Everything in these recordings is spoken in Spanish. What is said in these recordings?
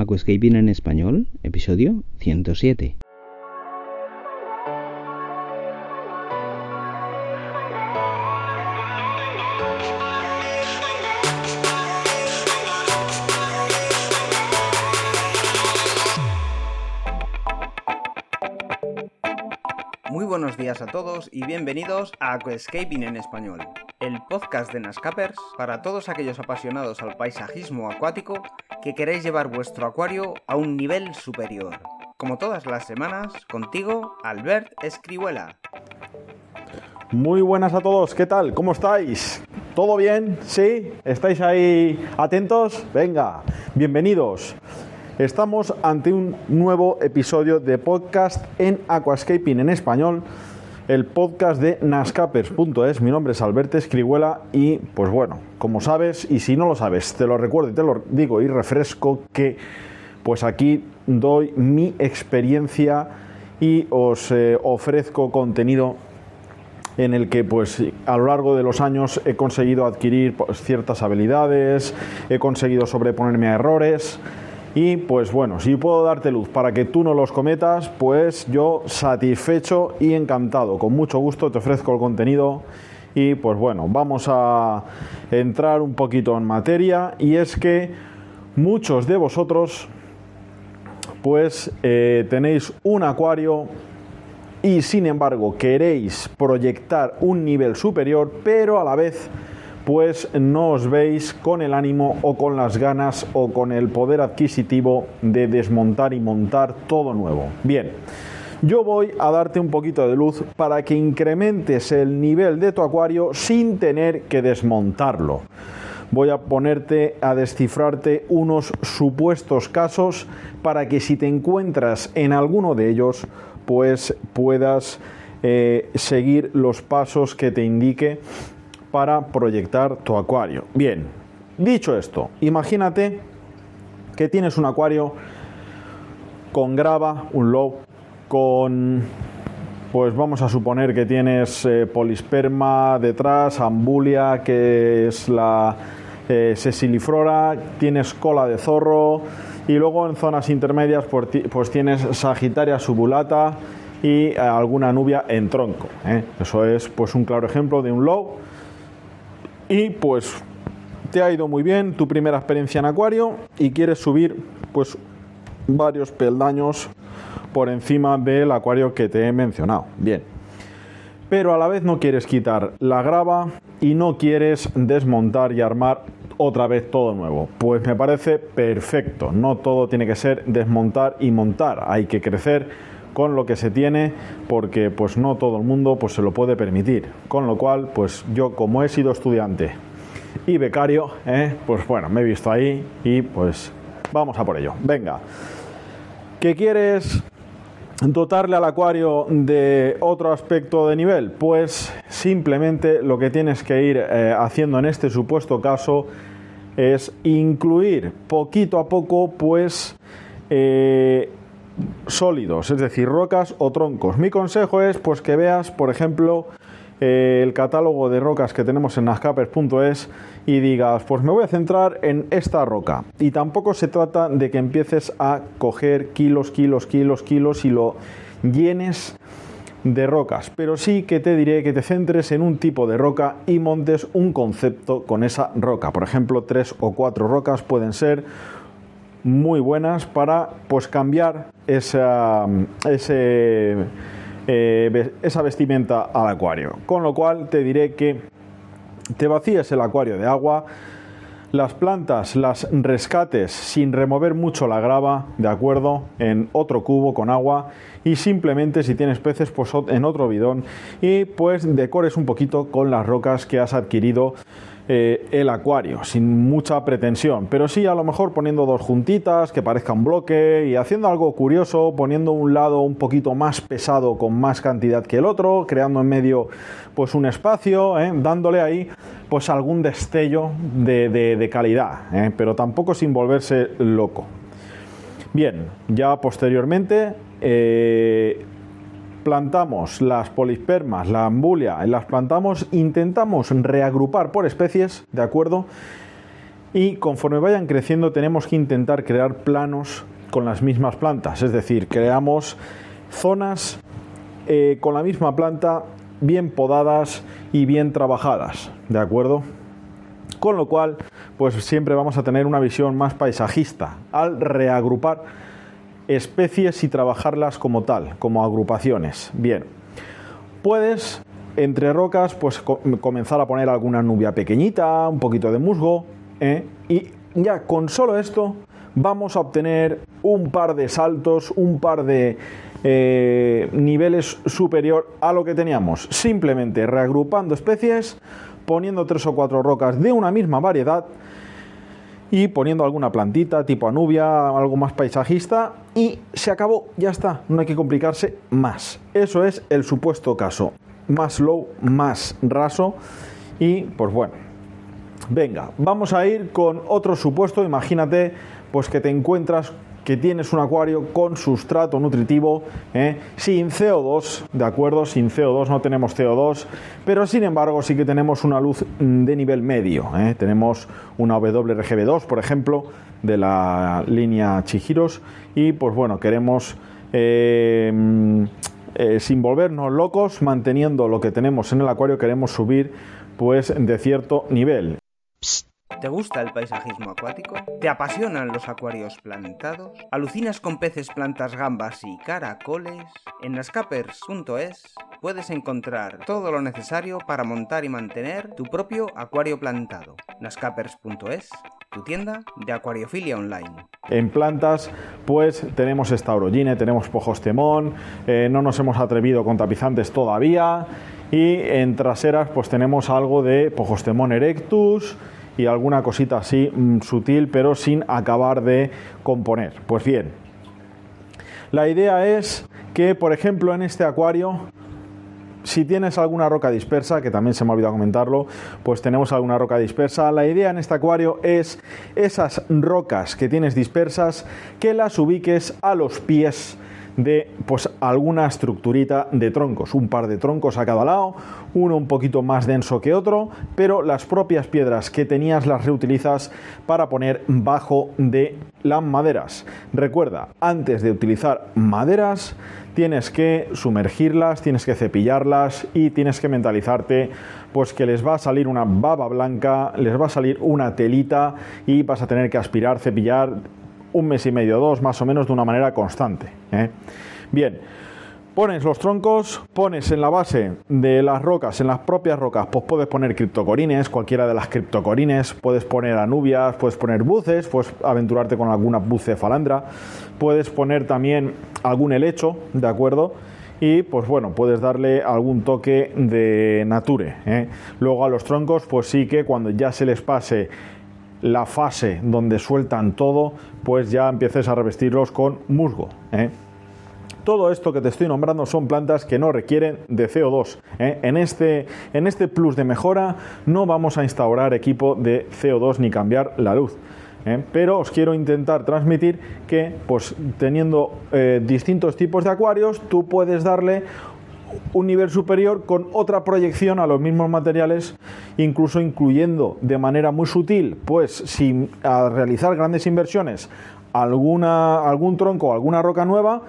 Aquascaping en español, episodio 107. Muy buenos días a todos y bienvenidos a Aquascaping en español, el podcast de Nascapers para todos aquellos apasionados al paisajismo acuático que queréis llevar vuestro acuario a un nivel superior. Como todas las semanas, contigo, Albert Escribuela. Muy buenas a todos, ¿qué tal? ¿Cómo estáis? ¿Todo bien? ¿Sí? ¿Estáis ahí atentos? Venga, bienvenidos. Estamos ante un nuevo episodio de podcast en Aquascaping en español, el podcast de nascapers.es. Mi nombre es Alberto Escribuela y pues bueno, como sabes, y si no lo sabes, te lo recuerdo y te lo digo y refresco que pues aquí doy mi experiencia y os eh, ofrezco contenido en el que pues a lo largo de los años he conseguido adquirir pues, ciertas habilidades, he conseguido sobreponerme a errores y pues bueno, si puedo darte luz para que tú no los cometas, pues yo satisfecho y encantado. Con mucho gusto te ofrezco el contenido y pues bueno, vamos a entrar un poquito en materia y es que muchos de vosotros pues eh, tenéis un acuario y sin embargo queréis proyectar un nivel superior, pero a la vez pues no os veis con el ánimo o con las ganas o con el poder adquisitivo de desmontar y montar todo nuevo. Bien, yo voy a darte un poquito de luz para que incrementes el nivel de tu acuario sin tener que desmontarlo. Voy a ponerte a descifrarte unos supuestos casos para que si te encuentras en alguno de ellos, pues puedas eh, seguir los pasos que te indique para proyectar tu acuario. Bien, dicho esto, imagínate que tienes un acuario con grava, un low, con, pues vamos a suponer que tienes eh, polisperma detrás, ambulia, que es la eh, sesiliflora, tienes cola de zorro y luego en zonas intermedias pues, tienes sagitaria subulata y alguna nubia en tronco. ¿eh? Eso es pues un claro ejemplo de un low y pues te ha ido muy bien tu primera experiencia en acuario y quieres subir pues varios peldaños por encima del acuario que te he mencionado. Bien. Pero a la vez no quieres quitar la grava y no quieres desmontar y armar otra vez todo nuevo. Pues me parece perfecto. No todo tiene que ser desmontar y montar. Hay que crecer con lo que se tiene porque pues no todo el mundo pues se lo puede permitir. Con lo cual pues yo como he sido estudiante y becario ¿eh? pues bueno me he visto ahí y pues vamos a por ello. Venga. ¿qué quieres dotarle al acuario de otro aspecto de nivel pues simplemente lo que tienes que ir eh, haciendo en este supuesto caso es incluir poquito a poco pues eh, sólidos, es decir, rocas o troncos. Mi consejo es pues que veas, por ejemplo, eh, el catálogo de rocas que tenemos en nascapers.es y digas, pues me voy a centrar en esta roca. Y tampoco se trata de que empieces a coger kilos, kilos, kilos, kilos y lo llenes de rocas, pero sí que te diré que te centres en un tipo de roca y montes un concepto con esa roca. Por ejemplo, tres o cuatro rocas pueden ser muy buenas para pues cambiar esa, eh, esa vestimenta al acuario. Con lo cual te diré que te vacíes el acuario de agua, las plantas las rescates sin remover mucho la grava, ¿de acuerdo? En otro cubo con agua y simplemente si tienes peces pues en otro bidón y pues decores un poquito con las rocas que has adquirido eh, el acuario, sin mucha pretensión, pero sí a lo mejor poniendo dos juntitas que parezca un bloque y haciendo algo curioso, poniendo un lado un poquito más pesado con más cantidad que el otro, creando en medio pues un espacio, ¿eh? dándole ahí pues algún destello de, calidad, ¿eh? pero tampoco sin volverse loco. Bien, ya posteriormente plantamos las polispermas, la ambulia, las plantamos, intentamos reagrupar por especies, ¿de acuerdo? y conforme vayan creciendo tenemos que intentar crear planos con las mismas plantas, es decir, creamos zonas eh, con la misma planta bien podadas y bien trabajadas, ¿de acuerdo? Con lo cual, pues siempre vamos a tener una visión más paisajista al reagrupar especies y trabajarlas como tal, como agrupaciones. Bien, puedes entre rocas, pues comenzar a poner alguna nubia pequeñita, un poquito de musgo, ¿eh? y ya con solo esto vamos a obtener un par de saltos, un par de eh, niveles superior a lo que teníamos. Simplemente reagrupando especies, poniendo tres o cuatro rocas de una misma variedad y poniendo alguna plantita tipo anubia, algo más paisajista y se acabó, ya está, no hay que complicarse más. Eso es el supuesto caso, más low, más raso y pues bueno. Venga, vamos a ir con otro supuesto, imagínate pues que te encuentras que tienes un acuario con sustrato nutritivo, ¿eh? sin CO2, ¿de acuerdo? Sin CO2, no tenemos CO2, pero sin embargo sí que tenemos una luz de nivel medio. ¿eh? Tenemos una WRGB2, por ejemplo, de la línea Chihiros, y pues bueno, queremos... Eh, sin volvernos locos, manteniendo lo que tenemos en el acuario, queremos subir pues de cierto nivel. ¿Te gusta el paisajismo acuático? ¿Te apasionan los acuarios plantados? ¿Alucinas con peces, plantas, gambas y caracoles? En nascapers.es puedes encontrar todo lo necesario para montar y mantener tu propio acuario plantado. nascapers.es tu tienda de acuariofilia online. En plantas, pues tenemos esta orogine, tenemos pojos temón, eh, no nos hemos atrevido con tapizantes todavía. Y en traseras, pues tenemos algo de pojostemón erectus, y alguna cosita así mm, sutil, pero sin acabar de componer. Pues bien, la idea es que, por ejemplo, en este acuario, si tienes alguna roca dispersa, que también se me ha olvidado comentarlo, pues tenemos alguna roca dispersa. La idea en este acuario es esas rocas que tienes dispersas, que las ubiques a los pies de pues alguna estructurita de troncos, un par de troncos a cada lado, uno un poquito más denso que otro, pero las propias piedras que tenías las reutilizas para poner bajo de las maderas. Recuerda, antes de utilizar maderas, tienes que sumergirlas, tienes que cepillarlas y tienes que mentalizarte pues que les va a salir una baba blanca, les va a salir una telita y vas a tener que aspirar, cepillar un mes y medio, dos más o menos de una manera constante. ¿eh? Bien, pones los troncos, pones en la base de las rocas, en las propias rocas, pues puedes poner criptocorines, cualquiera de las criptocorines, puedes poner anubias, puedes poner buces, puedes aventurarte con alguna buce falandra, puedes poner también algún helecho, ¿de acuerdo? y pues bueno, puedes darle algún toque de nature. ¿eh? Luego a los troncos, pues sí que cuando ya se les pase la fase donde sueltan todo, pues ya empieces a revestirlos con musgo. ¿eh? Todo esto que te estoy nombrando son plantas que no requieren de CO2. ¿eh? En, este, en este plus de mejora no vamos a instaurar equipo de CO2 ni cambiar la luz. ¿eh? Pero os quiero intentar transmitir que, pues teniendo distintos tipos de acuarios, tú puedes darle un nivel superior con otra proyección a los mismos materiales, incluso incluyendo de manera muy sutil, pues sin realizar grandes inversiones, alguna, algún tronco, alguna roca nueva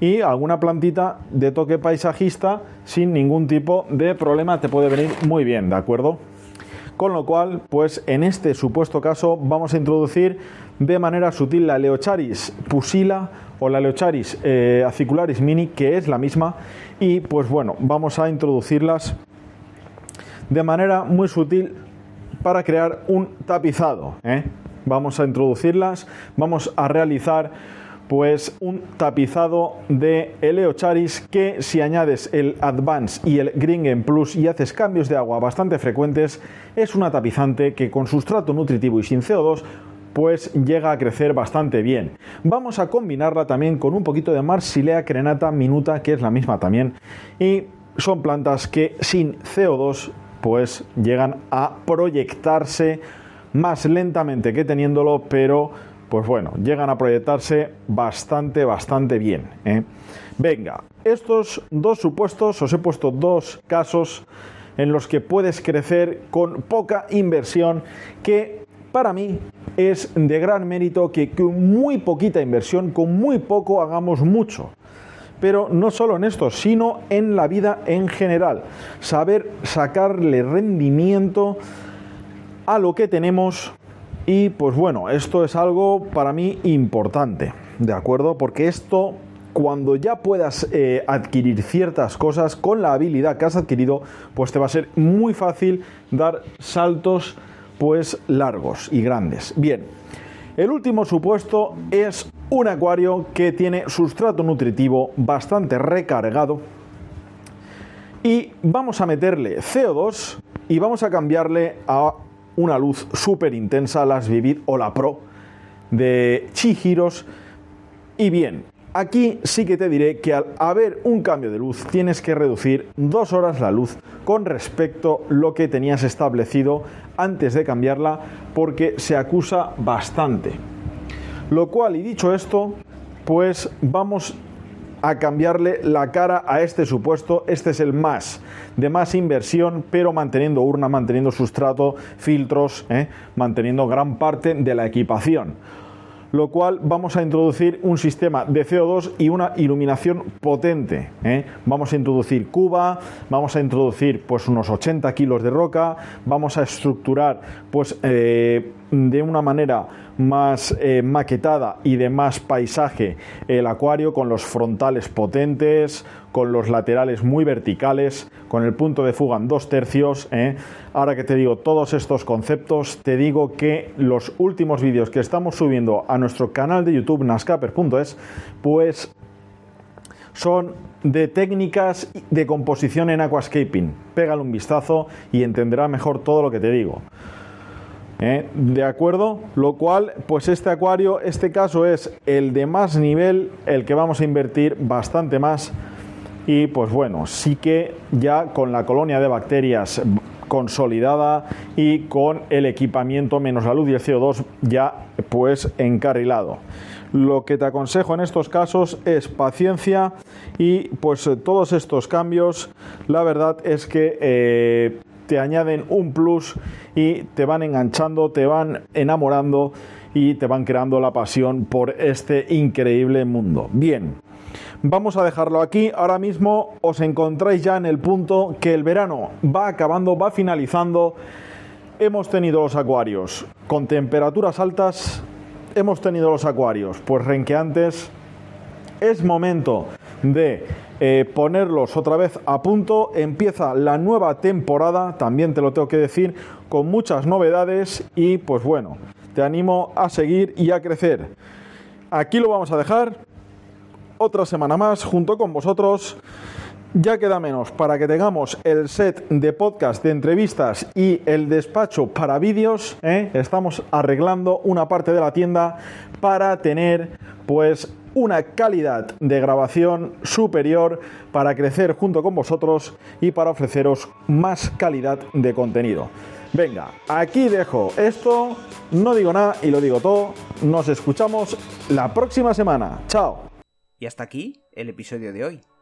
y alguna plantita de toque paisajista sin ningún tipo de problema te puede venir muy bien, ¿de acuerdo? Con lo cual, pues en este supuesto caso vamos a introducir de manera sutil la Leocharis pusila o la Leocharis eh, acicularis mini, que es la misma, y pues bueno, vamos a introducirlas de manera muy sutil para crear un tapizado. ¿eh? Vamos a introducirlas, vamos a realizar pues un tapizado de Eleocharis que si añades el Advance y el Green Plus y haces cambios de agua bastante frecuentes, es una tapizante que con sustrato nutritivo y sin CO2 pues llega a crecer bastante bien. Vamos a combinarla también con un poquito de Marsilea crenata minuta, que es la misma también, y son plantas que sin CO2 pues llegan a proyectarse más lentamente que teniéndolo, pero pues bueno, llegan a proyectarse bastante, bastante bien. ¿eh? Venga, estos dos supuestos, os he puesto dos casos en los que puedes crecer con poca inversión que para mí es de gran mérito que con muy poquita inversión, con muy poco hagamos mucho. Pero no solo en esto, sino en la vida en general. Saber sacarle rendimiento a lo que tenemos y pues bueno, esto es algo para mí importante, ¿de acuerdo? Porque esto cuando ya puedas eh, adquirir ciertas cosas con la habilidad que has adquirido, pues te va a ser muy fácil dar saltos pues largos y grandes. Bien, el último supuesto es un acuario que tiene sustrato nutritivo bastante recargado y vamos a meterle CO2 y vamos a cambiarle a una luz súper intensa, las Vivid o la Pro de Chihiros. Y bien, aquí sí que te diré que al haber un cambio de luz tienes que reducir dos horas la luz con respecto a lo que tenías establecido antes de cambiarla porque se acusa bastante. Lo cual, y dicho esto, pues vamos a cambiarle la cara a este supuesto. Este es el más de más inversión, pero manteniendo urna, manteniendo sustrato, filtros, ¿eh? manteniendo gran parte de la equipación lo cual vamos a introducir un sistema de CO2 y una iluminación potente. ¿eh? Vamos a introducir cuba, vamos a introducir pues unos 80 kilos de roca, vamos a estructurar pues eh, de una manera más eh, maquetada y de más paisaje el acuario con los frontales potentes, con los laterales muy verticales, con el punto de fuga en dos tercios. ¿eh? Ahora que te digo todos estos conceptos, te digo que los últimos vídeos que estamos subiendo a nuestro canal de YouTube nascaper.es, pues son de técnicas de composición en aquascaping. Pégale un vistazo y entenderá mejor todo lo que te digo. ¿Eh? ¿De acuerdo? Lo cual, pues este acuario, este caso es el de más nivel, el que vamos a invertir bastante más. Y pues bueno, sí que ya con la colonia de bacterias consolidada y con el equipamiento menos la luz y el CO2 ya pues encarrilado. Lo que te aconsejo en estos casos es paciencia y pues todos estos cambios, la verdad es que eh, te añaden un plus y te van enganchando, te van enamorando y te van creando la pasión por este increíble mundo. Bien, vamos a dejarlo aquí. Ahora mismo os encontráis ya en el punto que el verano va acabando, va finalizando. Hemos tenido los acuarios con temperaturas altas, hemos tenido los acuarios pues renqueantes. Es momento de eh, ponerlos otra vez a punto. Empieza la nueva temporada, también te lo tengo que decir, con muchas novedades y pues bueno, te animo a seguir y a crecer. Aquí lo vamos a dejar. Otra semana más junto con vosotros. Ya queda menos para que tengamos el set de podcast de entrevistas y el despacho para vídeos. ¿eh? Estamos arreglando una parte de la tienda para tener pues una calidad de grabación superior para crecer junto con vosotros y para ofreceros más calidad de contenido. Venga, aquí dejo esto, no digo nada y lo digo todo. Nos escuchamos la próxima semana. Chao. Y hasta aquí el episodio de hoy.